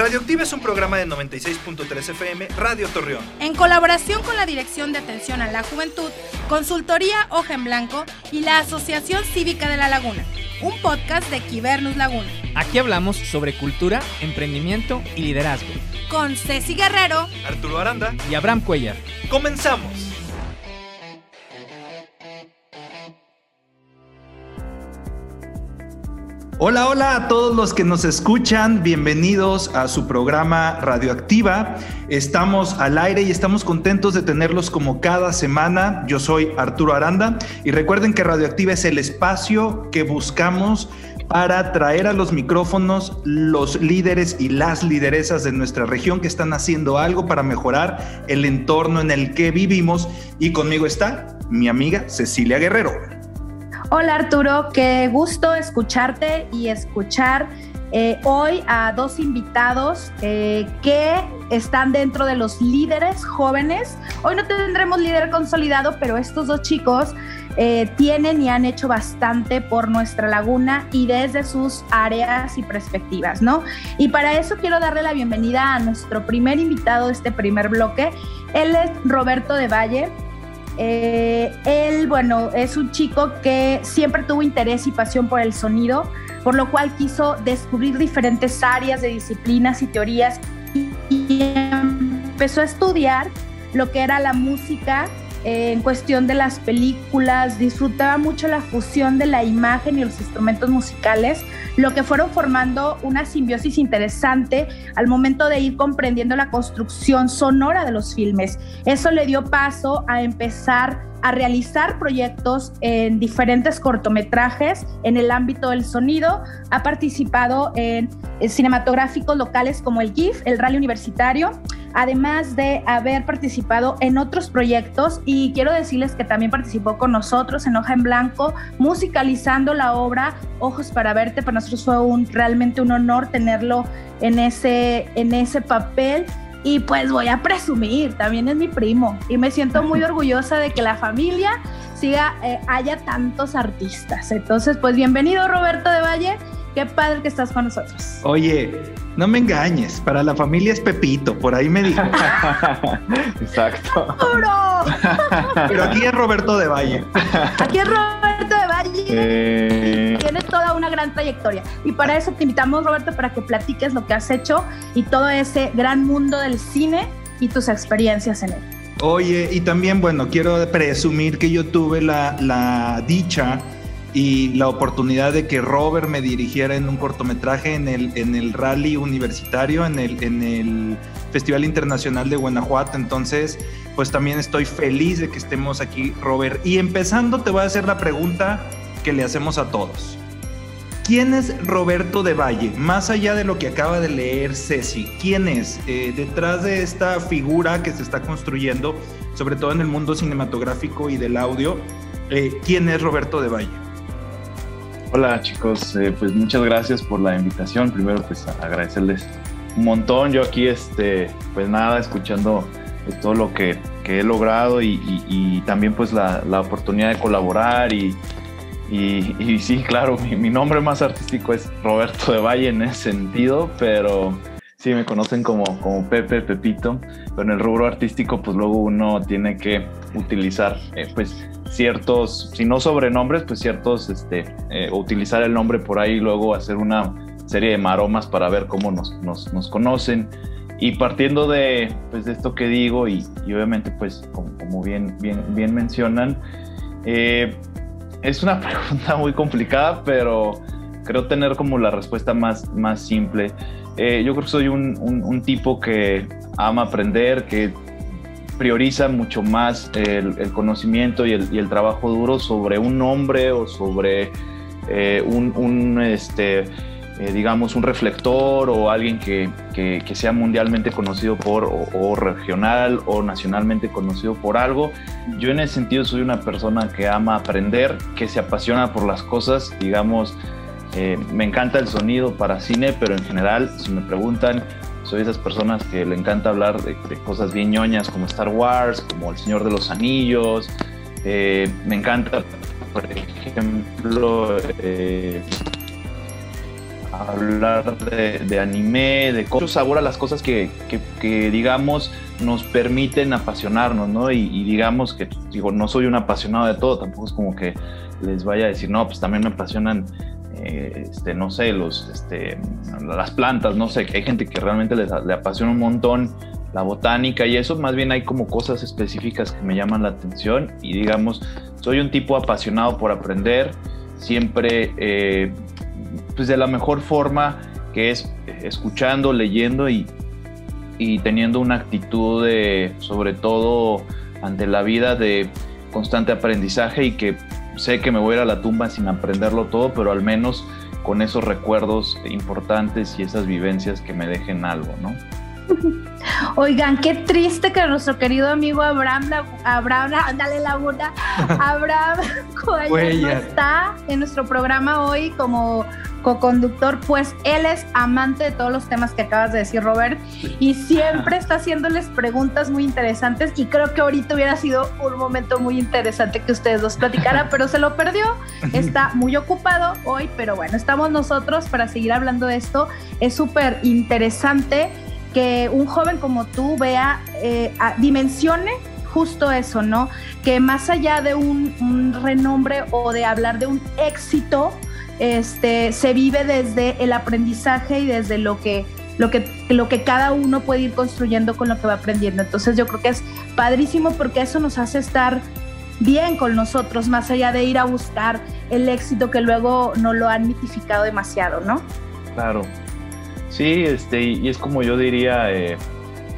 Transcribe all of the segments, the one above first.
Radioactiva es un programa de 96.3 FM Radio Torreón. En colaboración con la Dirección de Atención a la Juventud, Consultoría Hoja en Blanco y la Asociación Cívica de la Laguna, un podcast de Quibernus Laguna. Aquí hablamos sobre cultura, emprendimiento y liderazgo. Con Ceci Guerrero, Arturo Aranda y Abraham Cuellar. ¡Comenzamos! Hola, hola a todos los que nos escuchan, bienvenidos a su programa Radioactiva. Estamos al aire y estamos contentos de tenerlos como cada semana. Yo soy Arturo Aranda y recuerden que Radioactiva es el espacio que buscamos para traer a los micrófonos los líderes y las lideresas de nuestra región que están haciendo algo para mejorar el entorno en el que vivimos. Y conmigo está mi amiga Cecilia Guerrero. Hola Arturo, qué gusto escucharte y escuchar eh, hoy a dos invitados eh, que están dentro de los líderes jóvenes. Hoy no tendremos líder consolidado, pero estos dos chicos eh, tienen y han hecho bastante por nuestra laguna y desde sus áreas y perspectivas, ¿no? Y para eso quiero darle la bienvenida a nuestro primer invitado de este primer bloque. Él es Roberto de Valle. Eh, él, bueno, es un chico que siempre tuvo interés y pasión por el sonido, por lo cual quiso descubrir diferentes áreas de disciplinas y teorías y empezó a estudiar lo que era la música en cuestión de las películas, disfrutaba mucho la fusión de la imagen y los instrumentos musicales, lo que fueron formando una simbiosis interesante al momento de ir comprendiendo la construcción sonora de los filmes. Eso le dio paso a empezar a realizar proyectos en diferentes cortometrajes en el ámbito del sonido. Ha participado en, cinematográficos locales como el GIF, el Rally Universitario, además de haber participado en otros proyectos y quiero decirles que también participó con nosotros en Hoja en Blanco, musicalizando la obra Ojos para Verte. Para nosotros fue un, realmente un honor tenerlo en ese, en ese papel y pues voy a presumir, también es mi primo. Y me siento muy orgullosa de que la familia siga, eh, haya tantos artistas. Entonces, pues bienvenido Roberto de Valle. Qué padre que estás con nosotros. Oye, no me engañes, para la familia es Pepito, por ahí me dijo. Exacto. Pero aquí es Roberto de Valle. Aquí es Roberto de Valle. Eh... Tiene toda una gran trayectoria. Y para eso te invitamos, Roberto, para que platiques lo que has hecho y todo ese gran mundo del cine y tus experiencias en él. Oye, y también, bueno, quiero presumir que yo tuve la, la dicha y la oportunidad de que Robert me dirigiera en un cortometraje en el, en el rally universitario, en el, en el Festival Internacional de Guanajuato. Entonces, pues también estoy feliz de que estemos aquí, Robert. Y empezando, te voy a hacer la pregunta que le hacemos a todos. ¿Quién es Roberto de Valle? Más allá de lo que acaba de leer Ceci, ¿quién es? Eh, detrás de esta figura que se está construyendo, sobre todo en el mundo cinematográfico y del audio, eh, ¿quién es Roberto de Valle? Hola chicos, eh, pues muchas gracias por la invitación. Primero pues agradecerles un montón. Yo aquí, este, pues nada, escuchando pues, todo lo que, he logrado y también pues la, la, oportunidad de colaborar y, y sí, claro, mi, mi, nombre más artístico es Roberto de Valle en ese sentido, pero sí me conocen como, como Pepe, Pepito, pero en el rubro artístico pues luego uno tiene que utilizar eh, pues ciertos, si no sobrenombres, pues ciertos, este, eh, utilizar el nombre por ahí y luego hacer una serie de maromas para ver cómo nos, nos, nos conocen. Y partiendo de, pues, de esto que digo y, y obviamente pues como, como, bien, bien, bien mencionan, eh, es una pregunta muy complicada, pero creo tener como la respuesta más, más simple. Eh, yo creo que soy un, un, tipo que ama aprender, que prioriza mucho más el, conocimiento y el, y el, trabajo duro sobre un nombre o sobre eh, un, un, este, eh, digamos, un reflector o alguien que, que, sea mundialmente conocido por, o, regional o nacionalmente conocido por algo. Yo en ese sentido soy una persona que ama aprender, que se apasiona por las cosas, digamos, eh, me encanta el sonido para cine, pero en general, si me preguntan, soy esas personas que le encanta hablar de, cosas bien ñoñas como Star Wars, como El Señor de los Anillos. Eh, me encanta, por ejemplo, hablar de, anime, de cosas, sabor a las cosas que, digamos nos permiten apasionarnos, ¿no? Y, digamos que, digo, no soy un apasionado de todo, tampoco es como que les vaya a decir, no, pues también me apasionan, eh, este, no sé, los, este, las plantas, no sé, que hay gente que realmente les, le apasiona un montón la botánica y eso, más bien hay como cosas específicas que me llaman la atención y digamos, soy un tipo apasionado por aprender, siempre eh, pues de la mejor forma que es escuchando, leyendo y, y teniendo una actitud de, sobre todo ante la vida de constante aprendizaje y que sé que me voy a ir a la tumba sin aprenderlo todo, pero al menos con esos recuerdos importantes y esas vivencias que me dejen algo, ¿no? Oigan, qué triste que nuestro querido amigo Abraham, Abraham, dale Laguna, Abraham no está en nuestro programa hoy como co-conductor, pues él es amante de todos los temas que acabas de decir, Robert, y siempre está haciéndoles preguntas muy interesantes y creo que ahorita hubiera sido un momento muy interesante que ustedes dos platicaran, pero se lo perdió, está muy ocupado hoy, pero bueno, estamos nosotros para seguir hablando de esto, es súper interesante que un joven como tú vea, eh, dimensione justo eso, ¿no? Que más allá de un, renombre o de hablar de un éxito, este, se vive desde el aprendizaje y desde lo que, lo, que, lo que cada uno puede ir construyendo con lo que va aprendiendo. Entonces yo creo que es padrísimo porque eso nos hace estar bien con nosotros, más allá de ir a buscar el éxito que luego no lo han mitificado demasiado, ¿no? Claro, Sí, este, y es como yo diría, eh,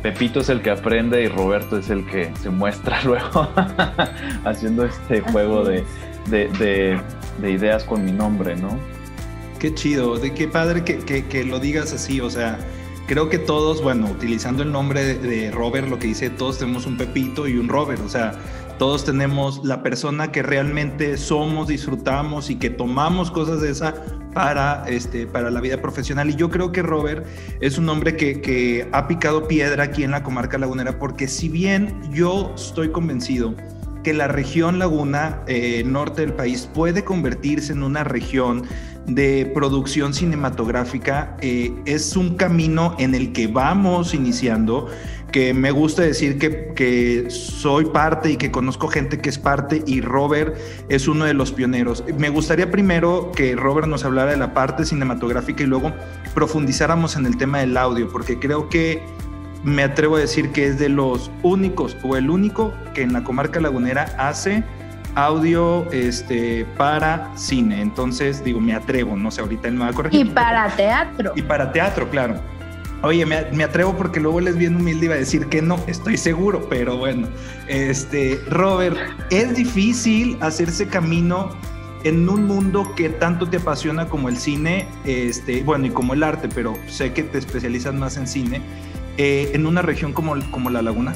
Pepito es el que aprende y Roberto es el que se muestra luego haciendo este juego de, ideas con mi nombre, ¿no? Qué chido, de qué padre que, lo digas así, o sea, creo que todos, bueno, utilizando el nombre de, de Robert, lo que dice, todos tenemos un Pepito y un Robert, o sea, todos tenemos la persona que realmente somos, disfrutamos y que tomamos cosas de esa para, este, para la vida profesional. Y yo creo que Robert es un hombre que, que ha picado piedra aquí en la comarca lagunera, porque si bien yo estoy convencido que la región laguna eh, norte del país puede convertirse en una región de producción cinematográfica, eh, es un camino en el que vamos iniciando que me gusta decir que, que, soy parte y que conozco gente que es parte y Robert es uno de los pioneros. Me gustaría primero que Robert nos hablara de la parte cinematográfica y luego profundizáramos en el tema del audio, porque creo que me atrevo a decir que es de los únicos o el único que en la comarca lagunera hace audio este, para cine. Entonces, digo, me atrevo, no sé, ahorita él me va a corregir. Y para teatro. Y para teatro, claro. Oye, me, atrevo porque luego les bien humilde iba a decir que no, estoy seguro, pero bueno. Este, Robert, es difícil hacerse camino en un mundo que tanto te apasiona como el cine, este, bueno, y como el arte, pero sé que te especializas más en cine, eh, en una región como, como La Laguna.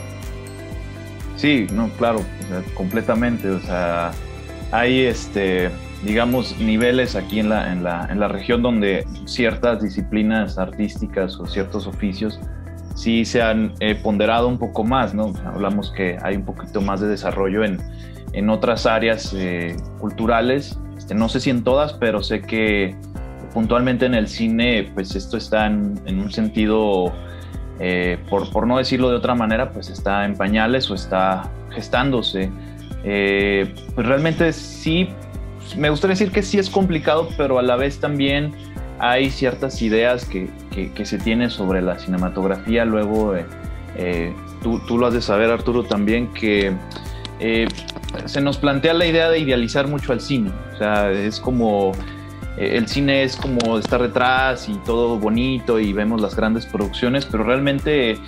Sí, no, claro, completamente. O sea, hay este digamos, niveles aquí en la, en la, en la región donde ciertas disciplinas artísticas o ciertos oficios sí se han eh, ponderado un poco más, ¿no? Hablamos que hay un poquito más de desarrollo en, en otras áreas eh, culturales, este, no sé si en todas, pero sé que puntualmente en el cine, pues esto está en, en un sentido, eh, por, por, no decirlo de otra manera, pues está en pañales o está gestándose. pues realmente sí me gustaría decir que sí es complicado, pero a la vez también hay ciertas ideas que, que, se tienen sobre la cinematografía. Luego, eh, eh, tú, tú, lo has de saber, Arturo, también, que eh, se nos plantea la idea de idealizar mucho al cine. O sea, es como el cine es como estar detrás y todo bonito y vemos las grandes producciones, pero realmente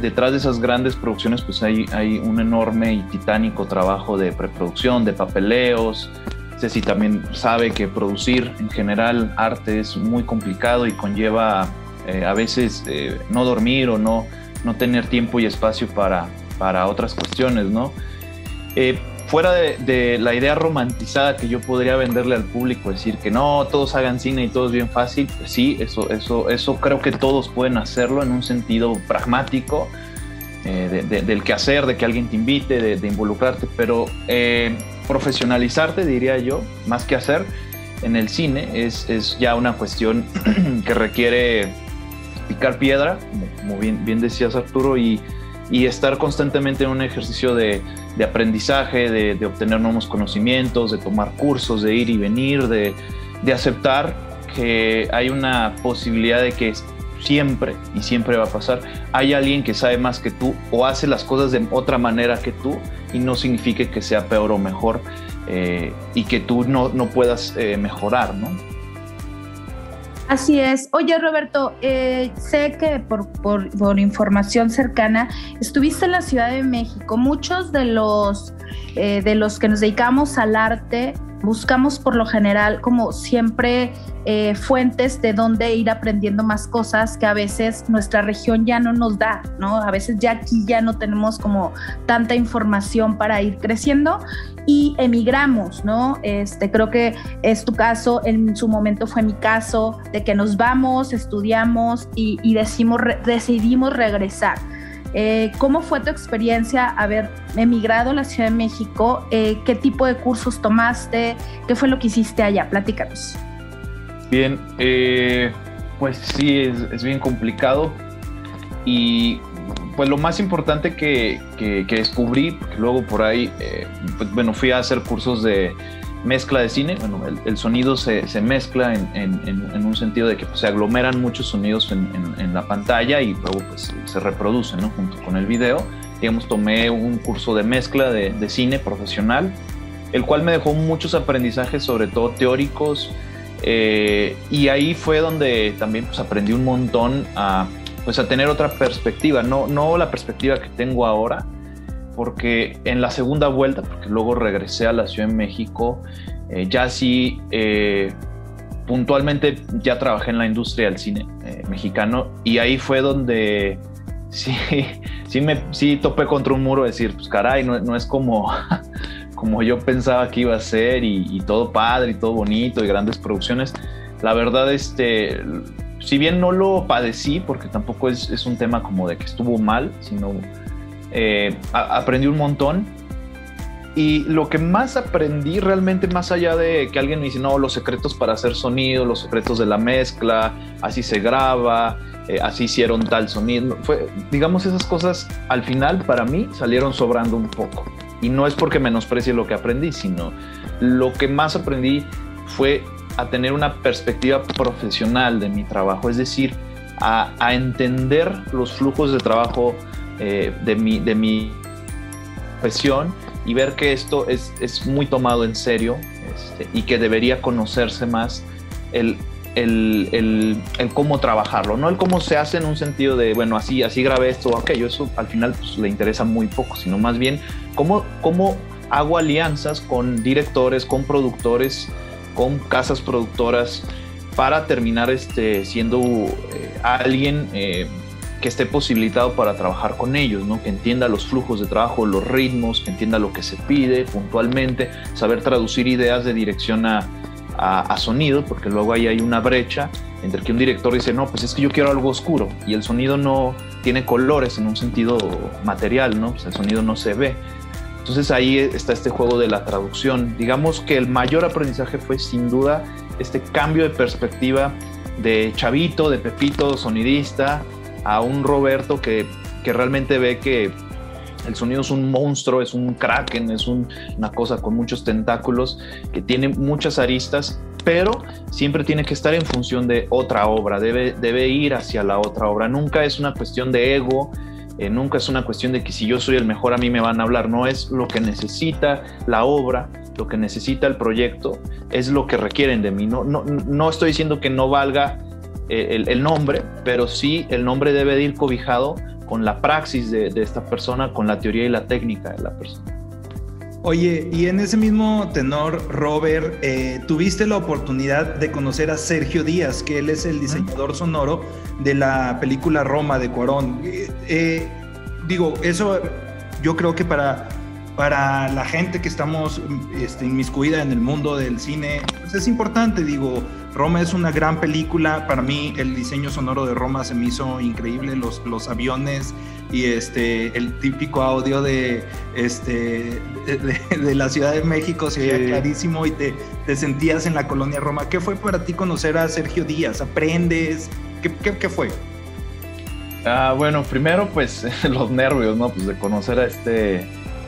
detrás de esas grandes producciones pues hay, un enorme y titánico trabajo de preproducción, de papeleos, si también sabe que producir en general arte es muy complicado y conlleva eh, a veces eh, no dormir o no, no tener tiempo y espacio para, para otras cuestiones, ¿no? Eh, fuera de, la idea romantizada que yo podría venderle al público, decir que no, todos hagan cine y todo es bien fácil, pues sí, eso, eso, eso creo que todos pueden hacerlo en un sentido pragmático, del que hacer, de que alguien te invite, de, involucrarte, pero profesionalizarte, diría yo, más que hacer, en el cine, es, es ya una cuestión que requiere picar piedra, como bien, decías Arturo, y estar constantemente en un ejercicio de, de aprendizaje, de, obtener nuevos conocimientos, de tomar cursos, de ir y venir, de, de aceptar que hay una posibilidad de que siempre y siempre va a pasar, hay alguien que sabe más que tú o hace las cosas de otra manera que tú y no significa que sea peor o mejor eh, y que tú no, no puedas eh, mejorar, ¿no? Así es. Oye, Roberto, eh, sé que por, por, información cercana estuviste en la Ciudad de México. Muchos de los, eh, de los que nos dedicamos al arte buscamos por lo general como siempre eh, fuentes de donde ir aprendiendo más cosas que a veces nuestra región ya no nos da, ¿no? A veces ya aquí ya no tenemos como tanta información para ir creciendo y emigramos, ¿no? Este, creo que es tu caso, en su momento fue mi caso, de que nos vamos, estudiamos y, y decimos, re, decidimos regresar. Eh, ¿Cómo fue tu experiencia haber emigrado a la Ciudad de México? Eh, ¿Qué tipo de cursos tomaste? ¿Qué fue lo que hiciste allá? Platícanos. Bien, eh, pues sí, es, bien complicado. Y pues lo más importante que, que, que descubrí, luego por ahí, pues, bueno, fui a hacer cursos de mezcla de cine, bueno, el, sonido se, se mezcla en, en, en, un sentido de que pues, se aglomeran muchos sonidos en, la pantalla y luego pues, se reproducen ¿no? junto con el video. Digamos, tomé un curso de mezcla de, de, cine profesional, el cual me dejó muchos aprendizajes, sobre todo teóricos, eh, y ahí fue donde también pues, aprendí un montón a, pues, a tener otra perspectiva, no, no la perspectiva que tengo ahora, porque en la segunda vuelta, porque luego regresé a la Ciudad de México, eh, ya sí, eh, puntualmente ya trabajé en la industria del cine eh, mexicano y ahí fue donde sí, sí, me, sí topé contra un muro, decir, pues caray, no, no es como, como yo pensaba que iba a ser y, y, todo padre y todo bonito y grandes producciones. La verdad, este, si bien no lo padecí, porque tampoco es, es un tema como de que estuvo mal, sino eh, aprendí un montón. Y lo que más aprendí realmente, más allá de que alguien me dice, no, los secretos para hacer sonido, los secretos de la mezcla, así se graba, eh, así hicieron tal sonido, fue, digamos, esas cosas al final para mí salieron sobrando un poco. Y no es porque menosprecie lo que aprendí, sino lo que más aprendí fue a tener una perspectiva profesional de mi trabajo, es decir, a entender los flujos de trabajo eh, de, mi, de mi profesión y ver que esto es, es muy tomado en serio este, y que debería conocerse más el, el, el, el, cómo trabajarlo, no el cómo se hace en un sentido de, bueno, así, así grabé esto, aquello, eso al final pues, le interesa muy poco, sino más bien cómo, cómo hago alianzas con directores, con productores, con casas productoras para terminar este, siendo eh, alguien eh, que esté posibilitado para trabajar con ellos, ¿no? que entienda los flujos de trabajo, los ritmos, que entienda lo que se pide puntualmente, saber traducir ideas de dirección a, a, sonido, porque luego ahí hay una brecha entre que un director dice, no, pues es que yo quiero algo oscuro y el sonido no tiene colores en un sentido material, ¿no? Pues el sonido no se ve. Entonces ahí está este juego de la traducción. Digamos que el mayor aprendizaje fue sin duda este cambio de perspectiva de chavito, de pepito, sonidista, a un Roberto que, que realmente ve que el sonido es un monstruo, es un kraken, es un, una cosa con muchos tentáculos, que tiene muchas aristas, pero siempre tiene que estar en función de otra obra, debe, debe ir hacia la otra obra. Nunca es una cuestión de ego, eh, nunca es una cuestión de que si yo soy el mejor a mí me van a hablar, no es lo que necesita la obra, lo que necesita el proyecto, es lo que requieren de mí. No, no, no estoy diciendo que no valga el, el, nombre, pero sí el nombre debe de ir cobijado con la praxis de, de, esta persona, con la teoría y la técnica de la persona. Oye, y en ese mismo tenor, Robert, eh, tuviste la oportunidad de conocer a Sergio Díaz, que él es el diseñador sonoro de la película Roma de Cuarón. Eh, eh, digo, eso yo creo que para, para la gente que estamos este, inmiscuida en el mundo del cine, pues es importante, digo, Roma es una gran película. Para mí, el diseño sonoro de Roma se me hizo increíble. Los, los aviones y este, el típico audio de, este, de, la Ciudad de México se veía clarísimo y te, te, sentías en la colonia Roma. ¿Qué fue para ti conocer a Sergio Díaz? ¿Aprendes? ¿Qué, qué, qué fue? Ah, bueno, primero, pues los nervios, ¿no? Pues de conocer a este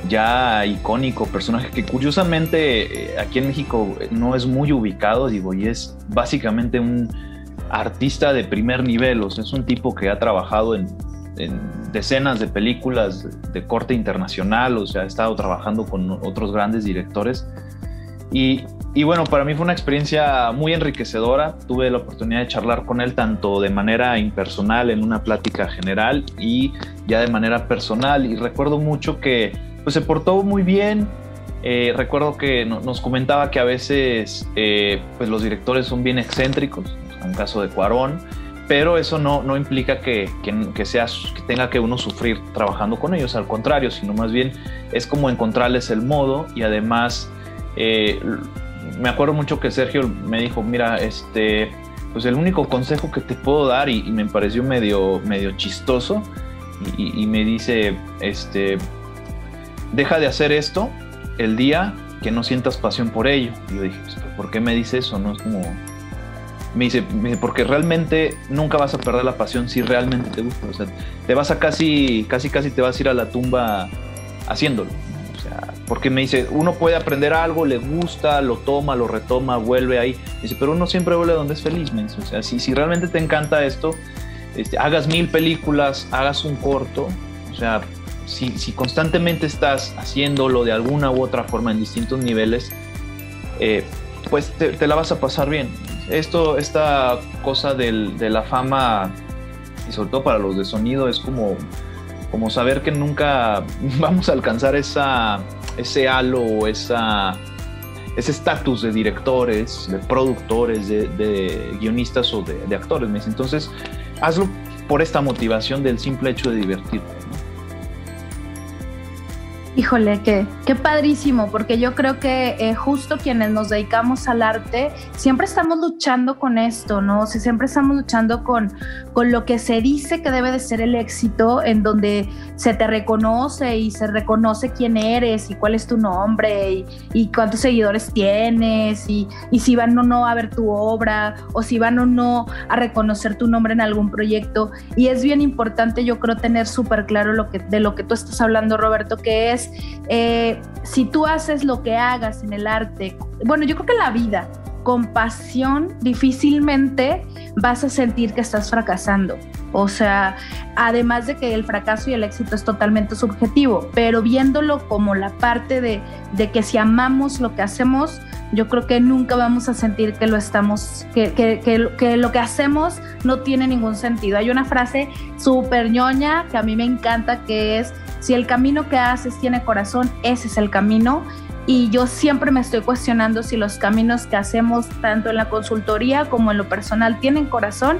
ya icónico personaje que curiosamente eh, aquí en México no es muy ubicado, digo, y es básicamente un artista de primer nivel, o sea, es un tipo que ha trabajado en, decenas de películas de corte internacional, o sea, ha estado trabajando con otros grandes directores. Y, y, bueno, para mí fue una experiencia muy enriquecedora. Tuve la oportunidad de charlar con él tanto de manera impersonal en una plática general y ya de manera personal. Y recuerdo mucho que pues se portó muy bien. Eh, recuerdo que nos comentaba que a veces eh, pues los directores son bien excéntricos, en caso de Cuarón, pero eso no, no implica que, que, sea, que tenga que uno sufrir trabajando con ellos, al contrario, sino más bien es como encontrarles el modo y además eh, me acuerdo mucho que Sergio me dijo, mira, este, pues el único consejo que te puedo dar y, me pareció medio, medio chistoso y me dice, este, deja de hacer esto el día que no sientas pasión por ello. Y yo dije, pues, ¿por qué me dice eso? No es como... Me dice, porque realmente nunca vas a perder la pasión si realmente te gusta. O sea, te vas a casi, casi, casi te vas a ir a la tumba haciéndolo. O sea, porque me dice, uno puede aprender algo, le gusta, lo toma, lo retoma, vuelve ahí. dice, pero uno siempre vuelve donde es feliz. Me dice, o sea, si, si realmente te encanta esto, este, hagas mil películas, hagas un corto, o sea, si, constantemente estás haciéndolo de alguna u otra forma en distintos niveles, eh, pues te, la vas a pasar bien. Esto, esta cosa de la fama, y sobre todo para los de sonido, es como, como saber que nunca vamos a alcanzar esa, ese halo o esa, ese estatus de directores, de productores, de, guionistas o de, de actores. Entonces, hazlo por esta motivación del simple hecho de divertirte. Híjole, qué, qué padrísimo, porque yo creo que eh, justo quienes nos dedicamos al arte, siempre estamos luchando con esto, ¿no? O siempre estamos luchando con, con lo que se dice que debe de ser el éxito, en donde se te reconoce y se reconoce quién eres y cuál es tu nombre y, y cuántos seguidores tienes y, y, si van o no a ver tu obra o si van o no a reconocer tu nombre en algún proyecto. Y es bien importante, yo creo, tener súper claro lo que, de lo que tú estás hablando, Roberto, que es eh, si tú haces lo que hagas en el arte, bueno, yo creo que la vida, con pasión, difícilmente vas a sentir que estás fracasando. O sea, además de que el fracaso y el éxito es totalmente subjetivo, pero viéndolo como la parte de, que si amamos lo que hacemos, yo creo que nunca vamos a sentir que lo estamos, que, que, que, lo que hacemos no tiene ningún sentido. Hay una frase súper ñoña que a mí me encanta que es, si el camino que haces tiene corazón, ese es el camino. Y yo siempre me estoy cuestionando si los caminos que hacemos, tanto en la consultoría como en lo personal, tienen corazón.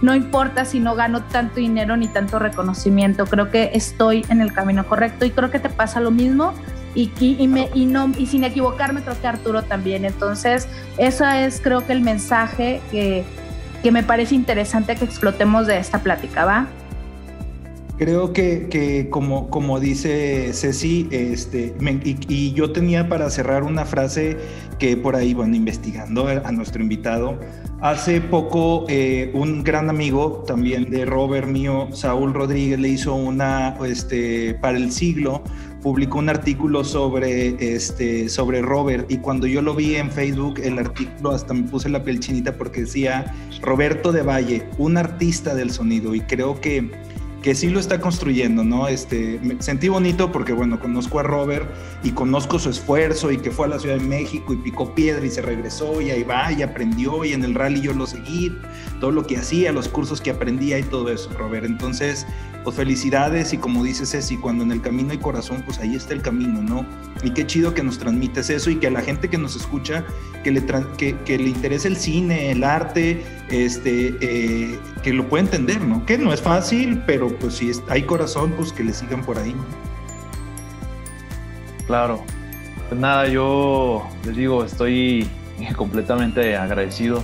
No importa si no gano tanto dinero ni tanto reconocimiento, creo que estoy en el camino correcto y creo que te pasa lo mismo y, y, me, no, sin equivocarme creo que Arturo también. Entonces, eso es creo que el mensaje que, que me parece interesante que explotemos de esta plática, ¿va? Creo que, como, como dice Ceci, este, y, yo tenía para cerrar una frase que por ahí, bueno, investigando a nuestro invitado, hace poco eh, un gran amigo también de Robert mío, Saúl Rodríguez, le hizo una, este, para el siglo, publicó un artículo sobre, este, sobre Robert y cuando yo lo vi en Facebook, el artículo hasta me puse la piel chinita porque decía Roberto de Valle, un artista del sonido y creo que que sí lo está construyendo, ¿no? Este, me sentí bonito porque, bueno, conozco a Robert y conozco su esfuerzo y que fue a la Ciudad de México y picó piedra y se regresó y ahí va y aprendió y en el rally yo lo seguí, todo lo que hacía, los cursos que aprendía y todo eso, Robert. Entonces, pues felicidades y como dices Ceci, cuando en el camino hay corazón, pues ahí está el camino, ¿no? Y qué chido que nos transmites eso y que a la gente que nos escucha, que le, que, le interese el cine, el arte, este, eh, que lo pueda entender, ¿no? Que no es fácil, pero pues si hay corazón, pues que le sigan por ahí. Claro. Pues nada, yo les digo, estoy completamente agradecido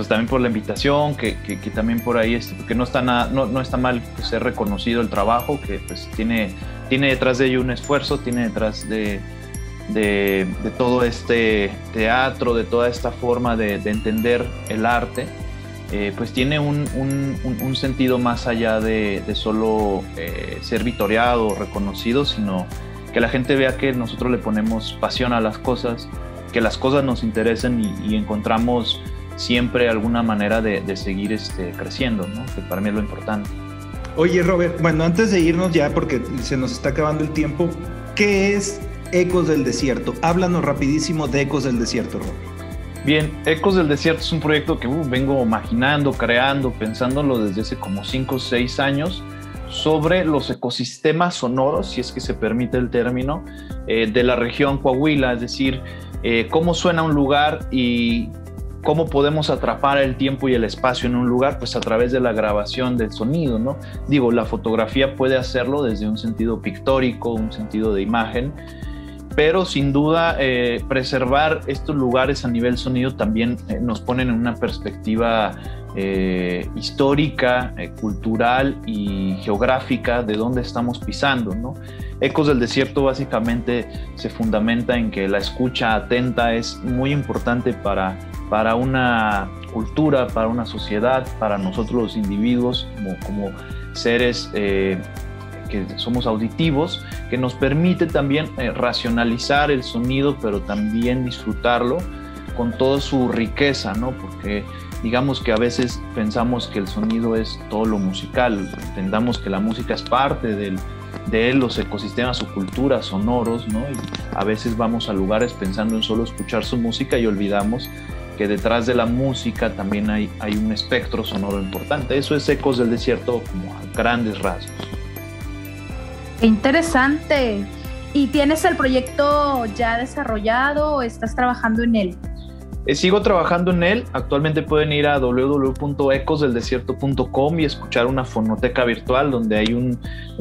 pues también por la invitación, que, que, también por ahí, este, porque no está, nada, no, no, está mal pues, ser reconocido el trabajo, que pues tiene, tiene detrás de ello un esfuerzo, tiene detrás de, de, todo este teatro, de toda esta forma de, entender el arte, eh, pues tiene un, un, sentido más allá de, solo eh, ser vitoriado, reconocido, sino que la gente vea que nosotros le ponemos pasión a las cosas, que las cosas nos interesan y, encontramos siempre alguna manera de, seguir este, creciendo, ¿no? que para mí es lo importante. Oye, Robert, bueno, antes de irnos ya, porque se nos está acabando el tiempo, ¿qué es Ecos del Desierto? Háblanos rapidísimo de Ecos del Desierto, Robert. Bien, Ecos del Desierto es un proyecto que uh, vengo imaginando, creando, pensándolo desde hace como 5 o 6 años sobre los ecosistemas sonoros, si es que se permite el término, eh, de la región Coahuila, es decir, eh, cómo suena un lugar y cómo podemos atrapar el tiempo y el espacio en un lugar, pues a través de la grabación del sonido, ¿no? Digo, la fotografía puede hacerlo desde un sentido pictórico, un sentido de imagen, pero sin duda eh, preservar estos lugares a nivel sonido también nos ponen en una perspectiva eh, histórica, eh, cultural y geográfica de dónde estamos pisando. ¿no? Ecos del Desierto básicamente se fundamenta en que la escucha atenta es muy importante para, para una cultura, para una sociedad, para nosotros los individuos como, seres eh, que somos auditivos, que nos permite también racionalizar el sonido, pero también disfrutarlo con toda su riqueza, ¿no? Porque digamos que a veces pensamos que el sonido es todo lo musical, entendamos que la música es parte del, de los ecosistemas o culturas sonoros, ¿no? Y a veces vamos a lugares pensando en solo escuchar su música y olvidamos que detrás de la música también hay, hay un espectro sonoro importante. Eso es Ecos del Desierto como a grandes rasgos. interesante. ¿Y tienes el proyecto ya desarrollado o estás trabajando en él? Eh, sigo trabajando en él. Actualmente pueden ir a www.ecosdeldesierto.com y escuchar una fonoteca virtual donde hay un,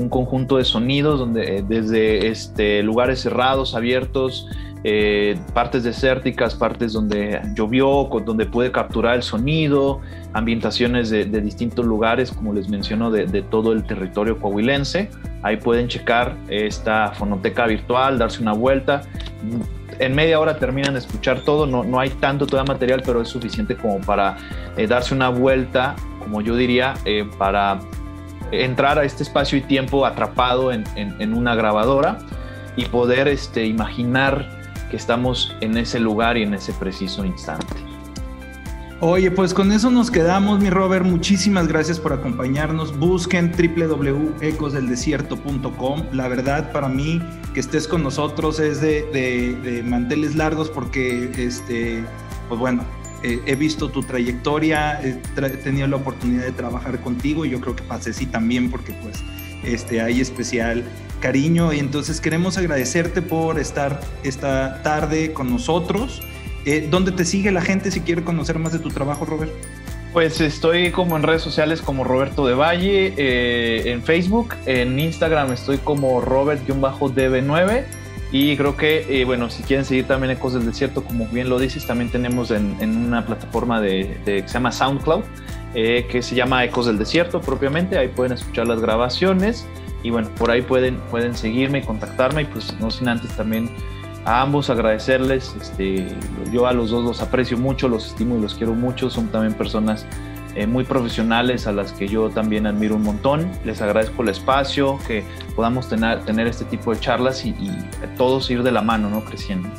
conjunto de sonidos, donde eh, desde este, lugares cerrados, abiertos, eh, partes desérticas, partes donde llovió, donde puede capturar el sonido, ambientaciones de, distintos lugares, como les menciono, de, de, todo el territorio coahuilense. Ahí pueden checar esta fonoteca virtual, darse una vuelta en media hora terminan de escuchar todo, no, no hay tanto todavía material, pero es suficiente como para eh, darse una vuelta, como yo diría, eh, para entrar a este espacio y tiempo atrapado en, en, una grabadora y poder este, imaginar que estamos en ese lugar y en ese preciso instante. Oye, pues con eso nos quedamos, mi Robert. Muchísimas gracias por acompañarnos. Busquen www.ecosdeldesierto.com. La verdad, para mí, que estés con nosotros es de, manteles largos porque, este, pues bueno, eh, he visto tu trayectoria, he, tenido la oportunidad de trabajar contigo y yo creo que pasé sí también porque pues este, hay especial cariño y entonces queremos agradecerte por estar esta tarde con nosotros. Eh, ¿Dónde te sigue la gente si quiere conocer más de tu trabajo, Robert? Pues estoy como en redes sociales como Roberto de Valle, eh, en Facebook, en Instagram estoy como Robert-DB9 y creo que, eh, bueno, si quieren seguir también Ecos del Desierto, como bien lo dices, también tenemos en, una plataforma de, que se llama SoundCloud, que se llama Ecos del Desierto propiamente, ahí pueden escuchar las grabaciones y bueno, por ahí pueden, pueden seguirme, contactarme y pues no sin antes también a ambos agradecerles. Este, yo a los dos los aprecio mucho, los estimo y los quiero mucho. Son también personas eh, muy profesionales a las que yo también admiro un montón. Les agradezco el espacio, que podamos tener, tener este tipo de charlas y, todos ir de la mano, ¿no? Creciendo.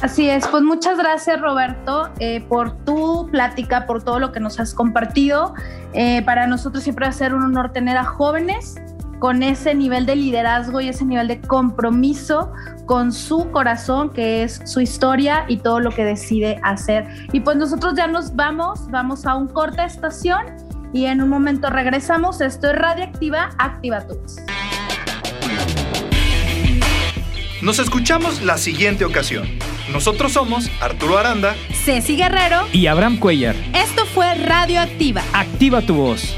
Así es, pues muchas gracias Roberto eh, por tu plática, por todo lo que nos has compartido. Eh, para nosotros siempre va a ser un honor tener a jóvenes con ese nivel de liderazgo y ese nivel de compromiso con su corazón, que es su historia y todo lo que decide hacer. Y pues nosotros ya nos vamos, vamos a un corte estación y en un momento regresamos. Esto es Radioactiva, activa todos. Nos escuchamos la siguiente ocasión. Nosotros somos Arturo Aranda, Ceci Guerrero y Abraham Cuellar. Esto fue Radioactiva. Activa tu voz.